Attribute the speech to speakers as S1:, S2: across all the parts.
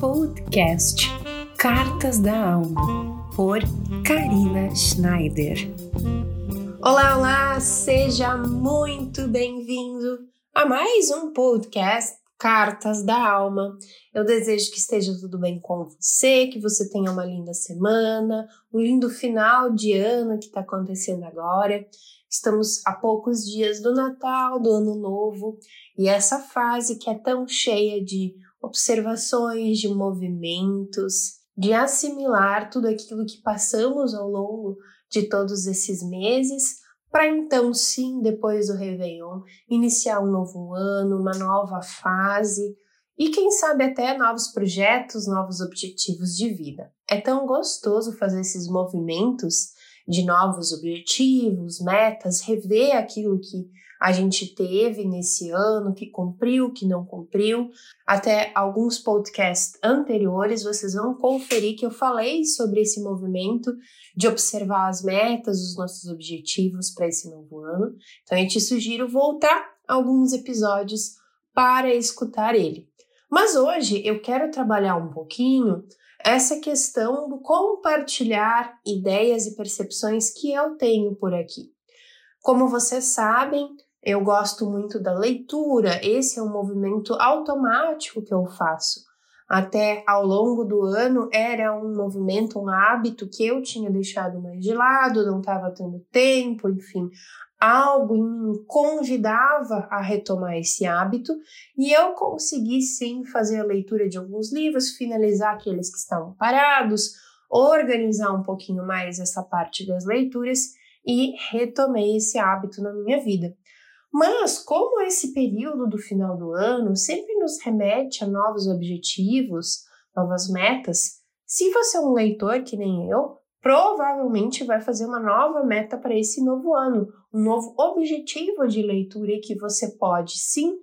S1: podcast Cartas da Alma, por Karina Schneider.
S2: Olá, olá! Seja muito bem-vindo a mais um podcast Cartas da Alma. Eu desejo que esteja tudo bem com você, que você tenha uma linda semana, um lindo final de ano que está acontecendo agora. Estamos a poucos dias do Natal, do Ano Novo, e essa fase que é tão cheia de observações, de movimentos, de assimilar tudo aquilo que passamos ao longo de todos esses meses, para então sim, depois do Réveillon, iniciar um novo ano, uma nova fase e quem sabe até novos projetos, novos objetivos de vida. É tão gostoso fazer esses movimentos de novos objetivos, metas, rever aquilo que a gente teve nesse ano, que cumpriu, que não cumpriu. Até alguns podcasts anteriores vocês vão conferir que eu falei sobre esse movimento de observar as metas, os nossos objetivos para esse novo ano. Então, eu te sugiro voltar alguns episódios para escutar ele. Mas hoje eu quero trabalhar um pouquinho essa questão do compartilhar ideias e percepções que eu tenho por aqui. Como vocês sabem, eu gosto muito da leitura, esse é um movimento automático que eu faço. Até ao longo do ano era um movimento, um hábito que eu tinha deixado mais de lado, não estava tendo tempo, enfim, algo em mim convidava a retomar esse hábito e eu consegui sim fazer a leitura de alguns livros, finalizar aqueles que estavam parados, organizar um pouquinho mais essa parte das leituras e retomei esse hábito na minha vida. Mas, como esse período do final do ano sempre nos remete a novos objetivos, novas metas, se você é um leitor que nem eu, provavelmente vai fazer uma nova meta para esse novo ano, um novo objetivo de leitura que você pode sim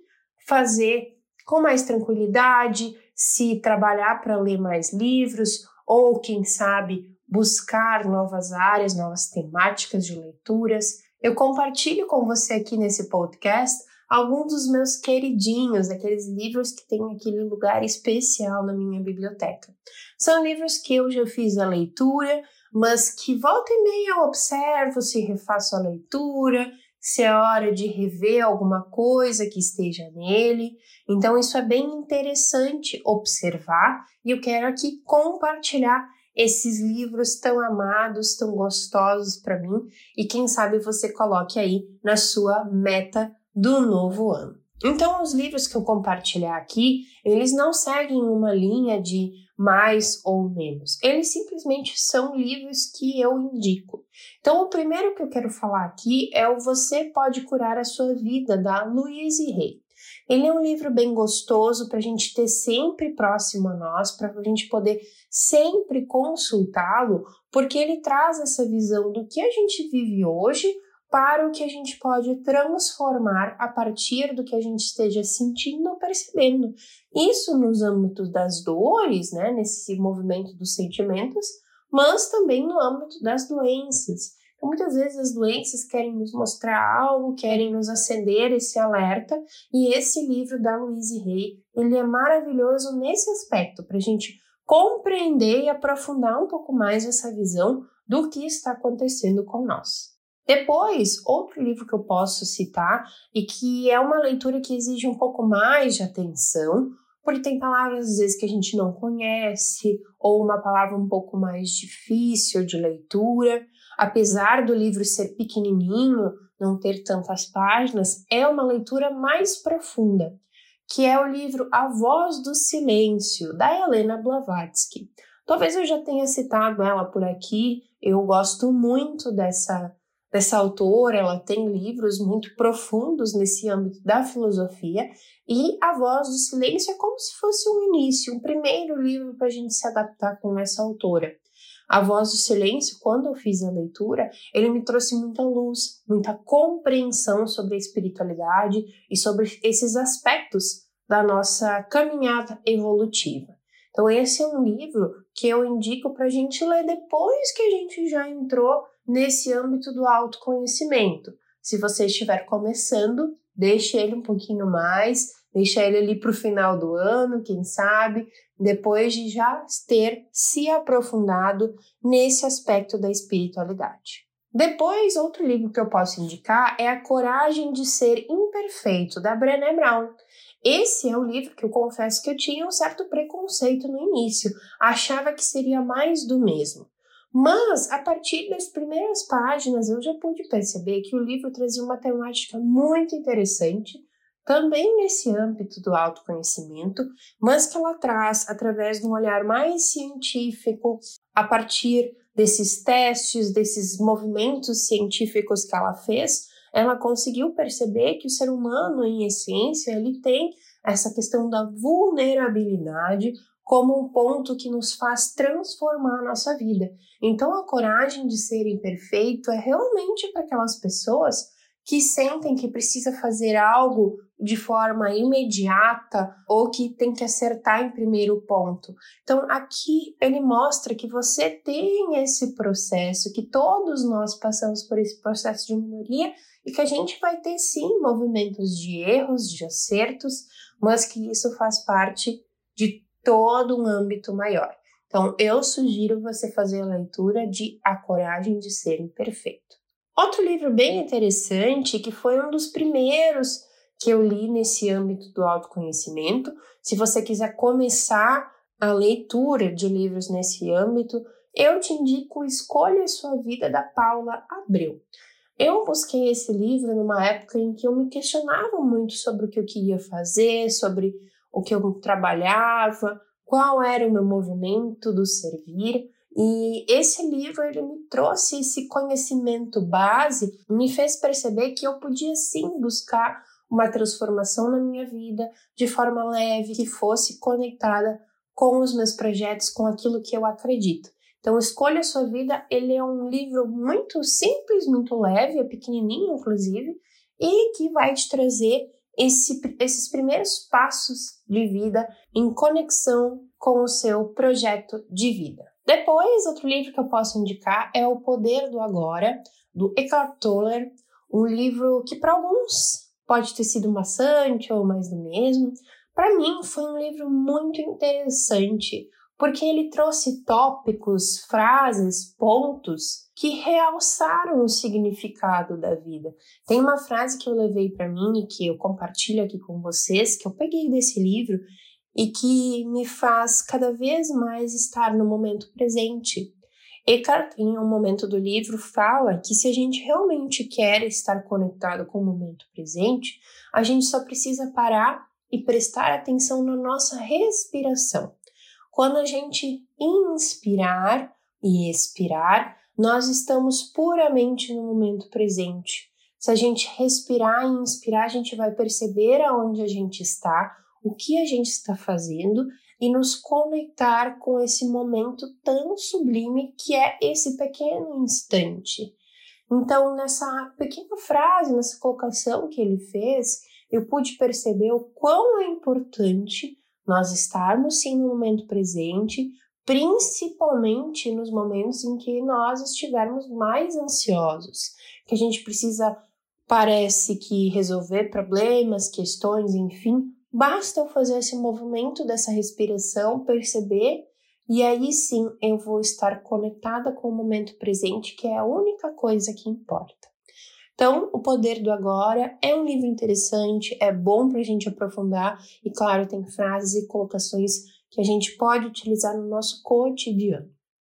S2: fazer com mais tranquilidade, se trabalhar para ler mais livros ou quem sabe buscar novas áreas, novas temáticas de leituras. Eu compartilho com você aqui nesse podcast alguns dos meus queridinhos, aqueles livros que têm aquele lugar especial na minha biblioteca. São livros que eu já fiz a leitura, mas que volta e meia eu observo se refaço a leitura, se é hora de rever alguma coisa que esteja nele. Então, isso é bem interessante observar e eu quero aqui compartilhar esses livros tão amados, tão gostosos para mim e quem sabe você coloque aí na sua meta do novo ano. Então, os livros que eu compartilhar aqui, eles não seguem uma linha de mais ou menos. Eles simplesmente são livros que eu indico. Então, o primeiro que eu quero falar aqui é o Você Pode Curar a Sua Vida, da Louise Hay. Ele é um livro bem gostoso para a gente ter sempre próximo a nós, para a gente poder sempre consultá-lo, porque ele traz essa visão do que a gente vive hoje para o que a gente pode transformar a partir do que a gente esteja sentindo ou percebendo. Isso nos âmbitos das dores, né, nesse movimento dos sentimentos, mas também no âmbito das doenças. Então, muitas vezes as doenças querem nos mostrar algo, querem nos acender esse alerta, e esse livro da Louise Hay, ele é maravilhoso nesse aspecto, para a gente compreender e aprofundar um pouco mais essa visão do que está acontecendo com nós. Depois, outro livro que eu posso citar e que é uma leitura que exige um pouco mais de atenção, porque tem palavras às vezes que a gente não conhece ou uma palavra um pouco mais difícil de leitura apesar do livro ser pequenininho, não ter tantas páginas, é uma leitura mais profunda, que é o livro A Voz do Silêncio, da Helena Blavatsky. Talvez eu já tenha citado ela por aqui, eu gosto muito dessa, dessa autora, ela tem livros muito profundos nesse âmbito da filosofia, e A Voz do Silêncio é como se fosse um início, um primeiro livro para a gente se adaptar com essa autora. A Voz do Silêncio, quando eu fiz a leitura, ele me trouxe muita luz, muita compreensão sobre a espiritualidade e sobre esses aspectos da nossa caminhada evolutiva. Então, esse é um livro que eu indico para a gente ler depois que a gente já entrou nesse âmbito do autoconhecimento. Se você estiver começando, deixe ele um pouquinho mais, deixar ele ali para o final do ano, quem sabe, depois de já ter se aprofundado nesse aspecto da espiritualidade. Depois, outro livro que eu posso indicar é A Coragem de Ser Imperfeito, da Brené Brown. Esse é um livro que eu confesso que eu tinha um certo preconceito no início, achava que seria mais do mesmo. Mas, a partir das primeiras páginas, eu já pude perceber que o livro trazia uma temática muito interessante, também nesse âmbito do autoconhecimento, mas que ela traz através de um olhar mais científico, a partir desses testes, desses movimentos científicos que ela fez, ela conseguiu perceber que o ser humano, em essência, ele tem essa questão da vulnerabilidade como um ponto que nos faz transformar a nossa vida. Então, a coragem de ser imperfeito é realmente para aquelas pessoas que sentem que precisa fazer algo de forma imediata ou que tem que acertar em primeiro ponto. Então, aqui ele mostra que você tem esse processo, que todos nós passamos por esse processo de minoria e que a gente vai ter sim movimentos de erros, de acertos, mas que isso faz parte de todo um âmbito maior. Então, eu sugiro você fazer a leitura de A Coragem de Ser Imperfeito. Outro livro bem interessante, que foi um dos primeiros que eu li nesse âmbito do autoconhecimento. Se você quiser começar a leitura de livros nesse âmbito, eu te indico Escolha Sua Vida da Paula Abreu. Eu busquei esse livro numa época em que eu me questionava muito sobre o que eu queria fazer, sobre o que eu trabalhava, qual era o meu movimento do servir. E esse livro ele me trouxe esse conhecimento base, me fez perceber que eu podia sim buscar uma transformação na minha vida de forma leve, que fosse conectada com os meus projetos, com aquilo que eu acredito. Então, Escolha a Sua Vida, ele é um livro muito simples, muito leve, é pequenininho, inclusive, e que vai te trazer esse, esses primeiros passos de vida em conexão com o seu projeto de vida. Depois, outro livro que eu posso indicar é O Poder do Agora, do Eckhart Tolle, um livro que para alguns pode ter sido maçante ou mais do mesmo. Para mim, foi um livro muito interessante, porque ele trouxe tópicos, frases, pontos que realçaram o significado da vida. Tem uma frase que eu levei para mim e que eu compartilho aqui com vocês, que eu peguei desse livro e que me faz cada vez mais estar no momento presente. Eckhart, em um momento do livro, fala que se a gente realmente quer estar conectado com o momento presente, a gente só precisa parar e prestar atenção na nossa respiração. Quando a gente inspirar e expirar, nós estamos puramente no momento presente. Se a gente respirar e inspirar, a gente vai perceber aonde a gente está, o que a gente está fazendo e nos conectar com esse momento tão sublime que é esse pequeno instante. Então, nessa pequena frase, nessa colocação que ele fez, eu pude perceber o quão é importante nós estarmos sim no momento presente, principalmente nos momentos em que nós estivermos mais ansiosos, que a gente precisa, parece que resolver problemas, questões, enfim, basta eu fazer esse movimento dessa respiração, perceber, e aí sim eu vou estar conectada com o momento presente, que é a única coisa que importa. Então, O Poder do Agora é um livro interessante, é bom para a gente aprofundar e, claro, tem frases e colocações que a gente pode utilizar no nosso cotidiano.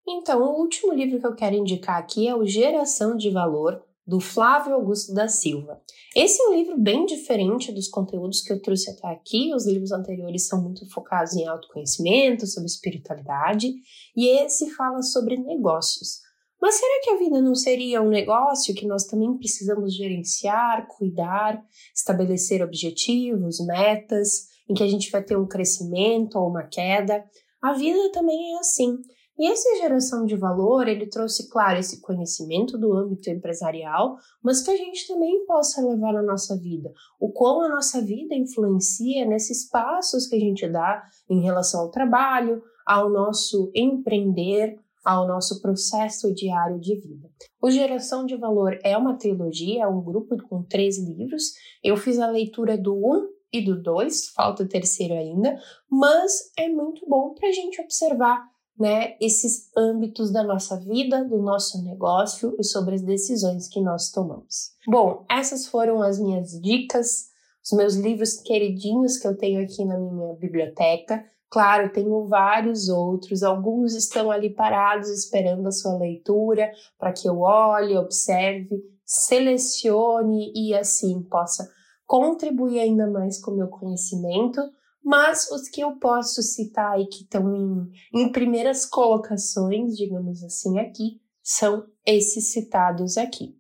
S2: Então, o último livro que eu quero indicar aqui é o Geração de Valor, do Flávio Augusto da Silva. Esse é um livro bem diferente dos conteúdos que eu trouxe até aqui. Os livros anteriores são muito focados em autoconhecimento, sobre espiritualidade, e esse fala sobre negócios. Mas será que a vida não seria um negócio que nós também precisamos gerenciar, cuidar, estabelecer objetivos, metas, em que a gente vai ter um crescimento ou uma queda? A vida também é assim. E essa geração de valor, ele trouxe, claro, esse conhecimento do âmbito empresarial, mas que a gente também possa levar na nossa vida. O quão a nossa vida influencia nesses passos que a gente dá em relação ao trabalho, ao nosso empreender, ao nosso processo diário de vida. O Geração de Valor é uma trilogia, é um grupo com três livros. Eu fiz a leitura do 1 e do 2, falta o terceiro ainda, mas é muito bom para a gente observar né, esses âmbitos da nossa vida, do nosso negócio e sobre as decisões que nós tomamos. Bom, essas foram as minhas dicas, os meus livros queridinhos que eu tenho aqui na minha biblioteca. Claro, tenho vários outros, alguns estão ali parados esperando a sua leitura para que eu olhe, observe, selecione e assim possa contribuir ainda mais com o meu conhecimento mas os que eu posso citar e que estão em, em primeiras colocações, digamos assim, aqui, são esses citados aqui.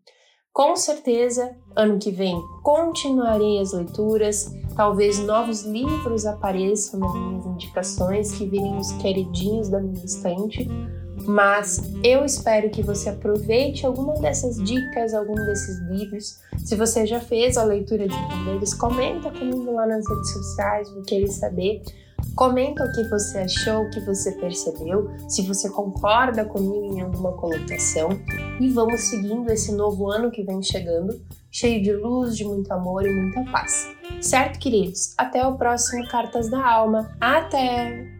S2: Com certeza, ano que vem continuarei as leituras, talvez novos livros apareçam nas minhas indicações, que virem os queridinhos da minha estante, mas eu espero que você aproveite alguma dessas dicas, algum desses livros. Se você já fez a leitura de um deles, comenta comigo lá nas redes sociais, vou querer saber. Comenta o que você achou, o que você percebeu, se você concorda comigo em alguma colocação e vamos seguindo esse novo ano que vem chegando, cheio de luz, de muito amor e muita paz. Certo, queridos? Até o próximo Cartas da Alma. Até!